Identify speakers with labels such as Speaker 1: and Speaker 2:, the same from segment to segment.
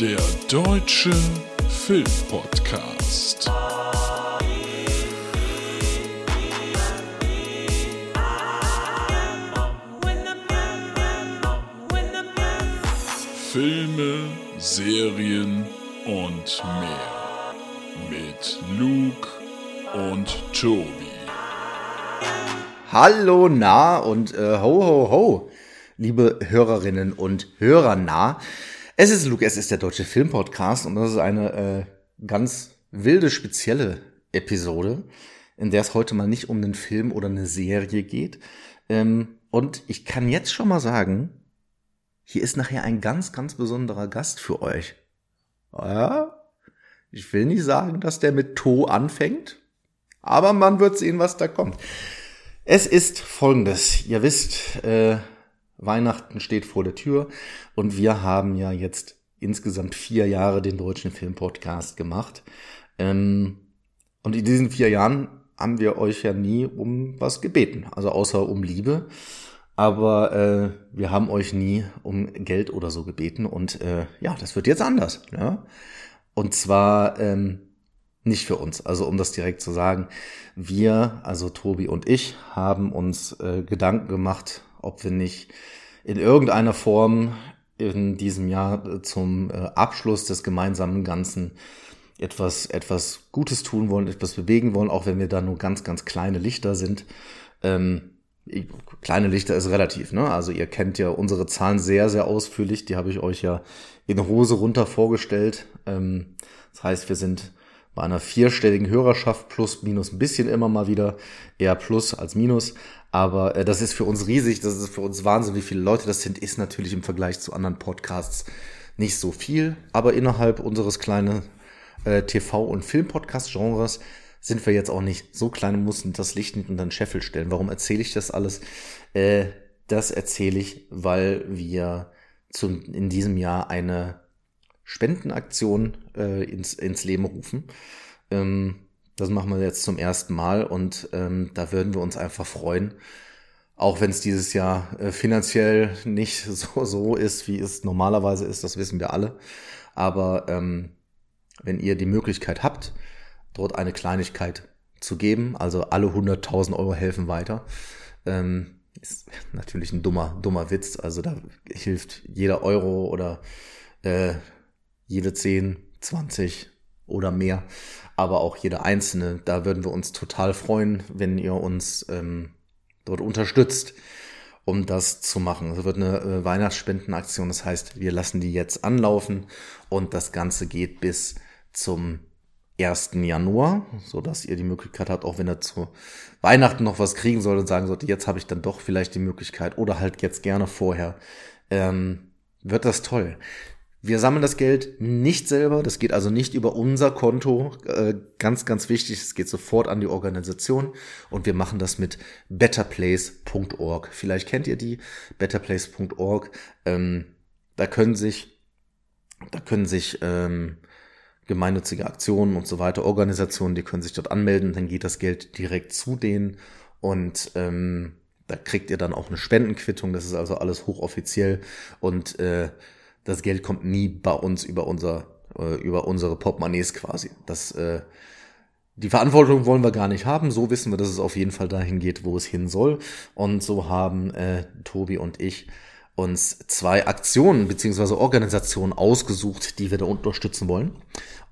Speaker 1: Der Deutsche Filmpodcast. Filme, Serien und mehr. Mit Luke und Tobi.
Speaker 2: Hallo nah und äh, ho ho ho, liebe Hörerinnen und Hörer nah. Es ist Luke, es ist der Deutsche Filmpodcast und das ist eine äh, ganz wilde, spezielle Episode, in der es heute mal nicht um einen Film oder eine Serie geht. Ähm, und ich kann jetzt schon mal sagen, hier ist nachher ein ganz, ganz besonderer Gast für euch. Ja, ich will nicht sagen, dass der mit To anfängt, aber man wird sehen, was da kommt. Es ist folgendes. Ihr wisst, äh, Weihnachten steht vor der Tür und wir haben ja jetzt insgesamt vier Jahre den deutschen Filmpodcast gemacht. Ähm, und in diesen vier Jahren haben wir euch ja nie um was gebeten, also außer um Liebe aber äh, wir haben euch nie um Geld oder so gebeten und äh, ja, das wird jetzt anders. Ja? Und zwar ähm, nicht für uns, also um das direkt zu sagen, wir, also Tobi und ich, haben uns äh, Gedanken gemacht, ob wir nicht in irgendeiner Form in diesem Jahr zum äh, Abschluss des gemeinsamen Ganzen etwas, etwas Gutes tun wollen, etwas bewegen wollen, auch wenn wir da nur ganz, ganz kleine Lichter sind. Ähm, kleine Lichter ist relativ, ne? Also ihr kennt ja unsere Zahlen sehr, sehr ausführlich. Die habe ich euch ja in Hose runter vorgestellt. Ähm, das heißt, wir sind bei einer vierstelligen Hörerschaft plus minus ein bisschen immer mal wieder eher plus als minus. Aber äh, das ist für uns riesig, das ist für uns Wahnsinn, wie viele Leute das sind, ist natürlich im Vergleich zu anderen Podcasts nicht so viel. Aber innerhalb unseres kleinen äh, TV- und Film-Podcast-Genres sind wir jetzt auch nicht so klein und mussten das Licht nicht unter den Scheffel stellen. Warum erzähle ich das alles? Äh, das erzähle ich, weil wir zum, in diesem Jahr eine Spendenaktion äh, ins, ins Leben rufen. Ähm, das machen wir jetzt zum ersten Mal und ähm, da würden wir uns einfach freuen, auch wenn es dieses Jahr äh, finanziell nicht so, so ist, wie es normalerweise ist, das wissen wir alle. Aber ähm, wenn ihr die Möglichkeit habt, dort eine Kleinigkeit zu geben. Also alle 100.000 Euro helfen weiter. Ähm, ist natürlich ein dummer, dummer Witz. Also da hilft jeder Euro oder äh, jede 10, 20 oder mehr, aber auch jede einzelne. Da würden wir uns total freuen, wenn ihr uns ähm, dort unterstützt, um das zu machen. Es wird eine äh, Weihnachtsspendenaktion, das heißt, wir lassen die jetzt anlaufen und das Ganze geht bis zum 1. Januar, so dass ihr die Möglichkeit habt, auch wenn ihr zu Weihnachten noch was kriegen sollt und sagen sollt, jetzt habe ich dann doch vielleicht die Möglichkeit oder halt jetzt gerne vorher, ähm, wird das toll. Wir sammeln das Geld nicht selber, das geht also nicht über unser Konto. Äh, ganz, ganz wichtig, es geht sofort an die Organisation und wir machen das mit betterplace.org. Vielleicht kennt ihr die, betterplace.org. Ähm, da können sich, da können sich ähm, gemeinnützige Aktionen und so weiter, Organisationen, die können sich dort anmelden, dann geht das Geld direkt zu denen und ähm, da kriegt ihr dann auch eine Spendenquittung, das ist also alles hochoffiziell und äh, das Geld kommt nie bei uns über unser äh, über unsere Portemonnaies quasi. Das äh, die Verantwortung wollen wir gar nicht haben. So wissen wir, dass es auf jeden Fall dahin geht, wo es hin soll. Und so haben äh, Tobi und ich uns zwei Aktionen beziehungsweise Organisationen ausgesucht, die wir da unterstützen wollen.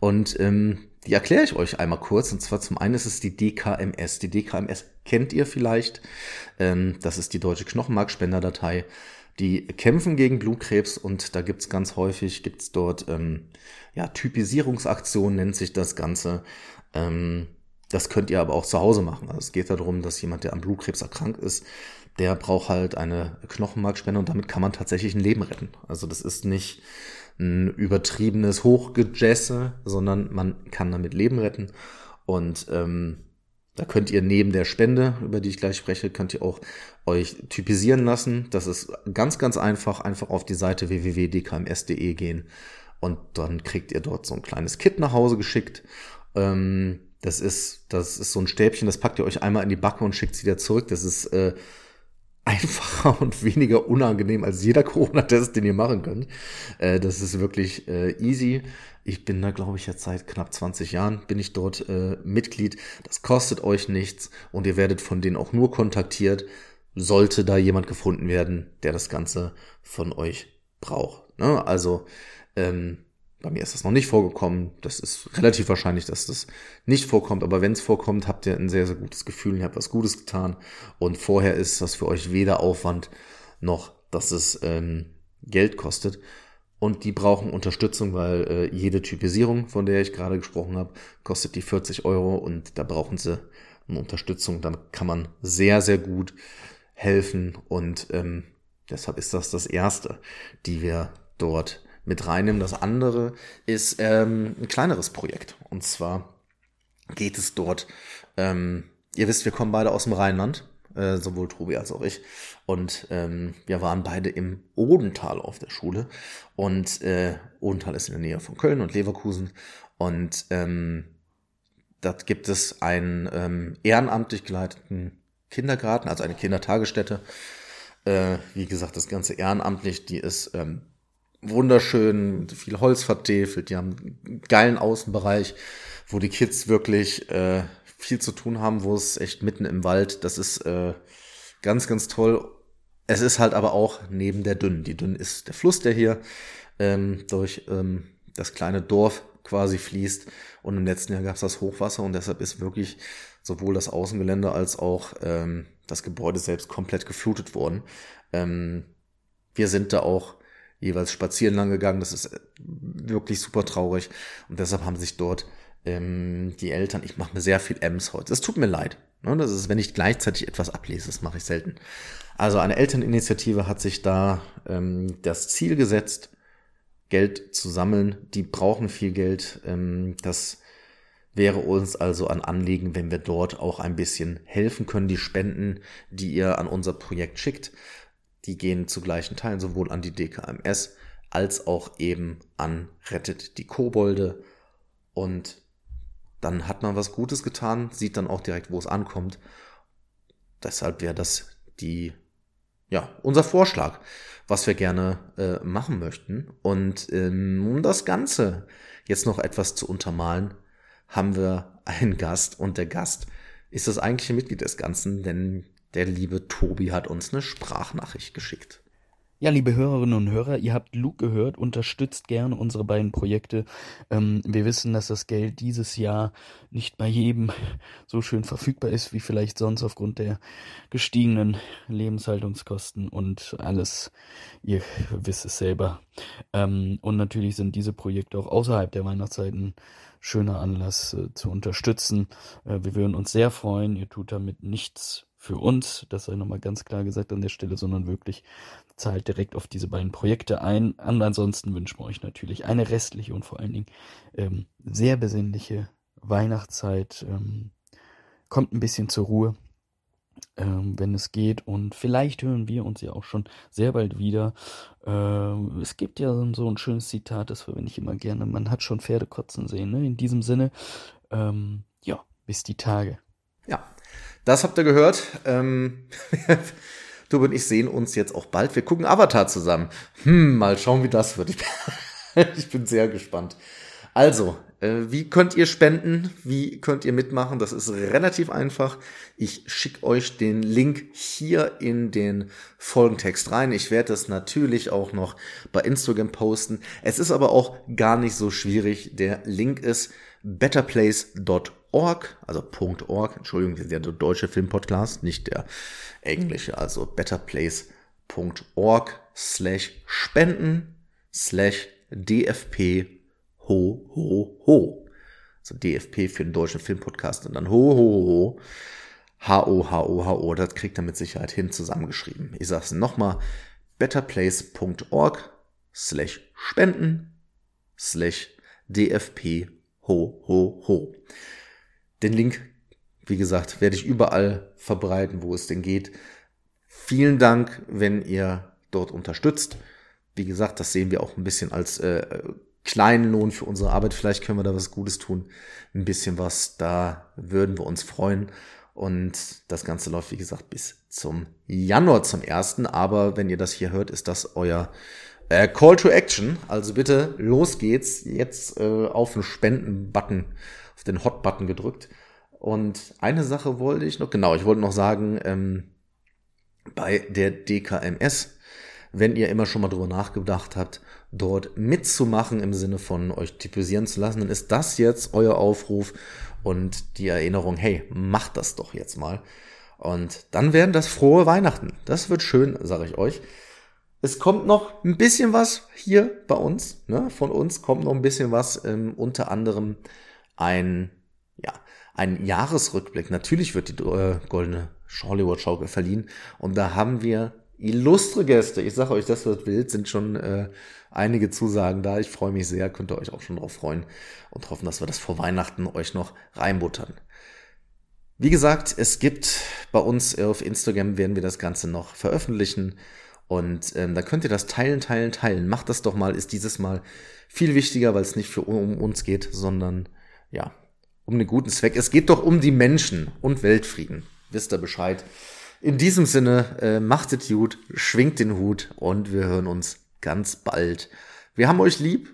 Speaker 2: Und ähm, die erkläre ich euch einmal kurz. Und zwar zum einen ist es die DKMS. Die DKMS kennt ihr vielleicht. Ähm, das ist die deutsche Knochenmarkspenderdatei. Die kämpfen gegen Blutkrebs und da gibt's ganz häufig, gibt's dort ähm, ja, Typisierungsaktionen, nennt sich das Ganze. Ähm, das könnt ihr aber auch zu Hause machen. Also es geht darum, dass jemand, der an Blutkrebs erkrankt ist, der braucht halt eine Knochenmarkspende und damit kann man tatsächlich ein Leben retten. Also das ist nicht ein übertriebenes Hochgejesse, sondern man kann damit Leben retten. Und ähm, da könnt ihr neben der Spende, über die ich gleich spreche, könnt ihr auch euch typisieren lassen. Das ist ganz, ganz einfach. Einfach auf die Seite www.dkms.de gehen und dann kriegt ihr dort so ein kleines Kit nach Hause geschickt. Ähm, das ist, das ist so ein Stäbchen, das packt ihr euch einmal in die Backe und schickt sie wieder zurück. Das ist äh, einfacher und weniger unangenehm als jeder Corona-Test, den ihr machen könnt. Äh, das ist wirklich äh, easy. Ich bin da, glaube ich, jetzt seit knapp 20 Jahren bin ich dort äh, Mitglied. Das kostet euch nichts und ihr werdet von denen auch nur kontaktiert, sollte da jemand gefunden werden, der das Ganze von euch braucht. Ne? Also ähm, bei mir ist das noch nicht vorgekommen. Das ist relativ wahrscheinlich, dass das nicht vorkommt. Aber wenn es vorkommt, habt ihr ein sehr, sehr gutes Gefühl. Ihr habt was Gutes getan. Und vorher ist das für euch weder Aufwand noch, dass es ähm, Geld kostet. Und die brauchen Unterstützung, weil äh, jede Typisierung, von der ich gerade gesprochen habe, kostet die 40 Euro und da brauchen sie eine Unterstützung. Dann kann man sehr, sehr gut helfen und ähm, deshalb ist das das Erste, die wir dort mit reinnehmen. Das andere ist ähm, ein kleineres Projekt und zwar geht es dort, ähm, ihr wisst, wir kommen beide aus dem Rheinland, äh, sowohl Tobi als auch ich. Und ähm, wir waren beide im Odental auf der Schule. Und äh, Odental ist in der Nähe von Köln und Leverkusen. Und ähm, dort gibt es einen ähm, ehrenamtlich geleiteten Kindergarten, also eine Kindertagesstätte. Äh, wie gesagt, das Ganze ehrenamtlich, die ist ähm, wunderschön, viel Holz vertäfelt, die haben einen geilen Außenbereich, wo die Kids wirklich äh, viel zu tun haben, wo es echt mitten im Wald, das ist äh, ganz, ganz toll. Es ist halt aber auch neben der Dünn. Die Dünn ist der Fluss, der hier ähm, durch ähm, das kleine Dorf quasi fließt. Und im letzten Jahr gab es das Hochwasser und deshalb ist wirklich sowohl das Außengelände als auch ähm, das Gebäude selbst komplett geflutet worden. Ähm, wir sind da auch jeweils spazieren lang gegangen. Das ist äh, wirklich super traurig. Und deshalb haben sich dort ähm, die Eltern, ich mache mir sehr viel M's heute. Das tut mir leid. Ne? Das ist, wenn ich gleichzeitig etwas ablese, das mache ich selten. Also eine Elterninitiative hat sich da ähm, das Ziel gesetzt, Geld zu sammeln. Die brauchen viel Geld. Ähm, das wäre uns also ein Anliegen, wenn wir dort auch ein bisschen helfen können. Die Spenden, die ihr an unser Projekt schickt, die gehen zu gleichen Teilen sowohl an die DKMS als auch eben an Rettet die Kobolde. Und dann hat man was Gutes getan, sieht dann auch direkt, wo es ankommt. Deshalb wäre das die, ja, unser Vorschlag, was wir gerne äh, machen möchten. Und ähm, um das Ganze jetzt noch etwas zu untermalen, haben wir einen Gast und der Gast ist das eigentliche Mitglied des Ganzen, denn der liebe Tobi hat uns eine Sprachnachricht geschickt.
Speaker 3: Ja, liebe Hörerinnen und Hörer, ihr habt Luke gehört, unterstützt gerne unsere beiden Projekte. Ähm, wir wissen, dass das Geld dieses Jahr nicht bei jedem so schön verfügbar ist, wie vielleicht sonst aufgrund der gestiegenen Lebenshaltungskosten und alles. Ihr wisst es selber. Ähm, und natürlich sind diese Projekte auch außerhalb der Weihnachtszeiten schöner Anlass äh, zu unterstützen. Äh, wir würden uns sehr freuen. Ihr tut damit nichts für uns, das sei nochmal ganz klar gesagt an der Stelle, sondern wirklich zahlt direkt auf diese beiden Projekte ein. Und ansonsten wünschen wir euch natürlich eine restliche und vor allen Dingen ähm, sehr besinnliche Weihnachtszeit. Ähm, kommt ein bisschen zur Ruhe, ähm, wenn es geht. Und vielleicht hören wir uns ja auch schon sehr bald wieder. Ähm, es gibt ja so ein schönes Zitat, das verwende ich immer gerne. Man hat schon Pferde kotzen sehen. Ne? In diesem Sinne, ähm, ja, bis die Tage.
Speaker 2: Das habt ihr gehört. Ähm, du und ich sehen uns jetzt auch bald. Wir gucken Avatar zusammen. Hm, mal schauen, wie das wird. Ich bin, ich bin sehr gespannt. Also, äh, wie könnt ihr spenden? Wie könnt ihr mitmachen? Das ist relativ einfach. Ich schicke euch den Link hier in den Folgentext rein. Ich werde das natürlich auch noch bei Instagram posten. Es ist aber auch gar nicht so schwierig. Der Link ist betterplace.com .org, also .org, Entschuldigung, wir sind ja der deutsche Filmpodcast, nicht der englische, also betterplace.org slash spenden slash dfp ho ho ho. Also DFP für den deutschen Filmpodcast und dann ho ho ho. H-O-H-O-H-O, das kriegt er mit Sicherheit hin zusammengeschrieben. Ich sag's nochmal, betterplace.org slash spenden slash dfp ho ho ho. Den Link, wie gesagt, werde ich überall verbreiten, wo es denn geht. Vielen Dank, wenn ihr dort unterstützt. Wie gesagt, das sehen wir auch ein bisschen als äh, kleinen Lohn für unsere Arbeit. Vielleicht können wir da was Gutes tun. Ein bisschen was, da würden wir uns freuen. Und das Ganze läuft, wie gesagt, bis zum Januar zum ersten. Aber wenn ihr das hier hört, ist das euer äh, Call to Action. Also bitte, los geht's. Jetzt äh, auf den Spenden-Button, auf den Hot-Button gedrückt. Und eine Sache wollte ich noch, genau, ich wollte noch sagen, ähm, bei der DKMS, wenn ihr immer schon mal drüber nachgedacht habt, dort mitzumachen im Sinne von euch typisieren zu lassen, dann ist das jetzt euer Aufruf und die Erinnerung, hey, macht das doch jetzt mal. Und dann werden das frohe Weihnachten. Das wird schön, sage ich euch. Es kommt noch ein bisschen was hier bei uns. Ne? Von uns kommt noch ein bisschen was. Ähm, unter anderem ein, ja, ein Jahresrückblick. Natürlich wird die äh, goldene Hollywood-Schaukel verliehen. Und da haben wir illustre Gäste. Ich sage euch, das wird wild. Sind schon äh, einige Zusagen da. Ich freue mich sehr. Könnt ihr euch auch schon drauf freuen. Und hoffen, dass wir das vor Weihnachten euch noch reinbuttern. Wie gesagt, es gibt bei uns auf Instagram werden wir das Ganze noch veröffentlichen. Und ähm, da könnt ihr das teilen, teilen, teilen. Macht das doch mal, ist dieses Mal viel wichtiger, weil es nicht für um uns geht, sondern ja, um den guten Zweck. Es geht doch um die Menschen und Weltfrieden. Wisst ihr Bescheid. In diesem Sinne, äh, macht es gut, schwingt den Hut und wir hören uns ganz bald. Wir haben euch lieb.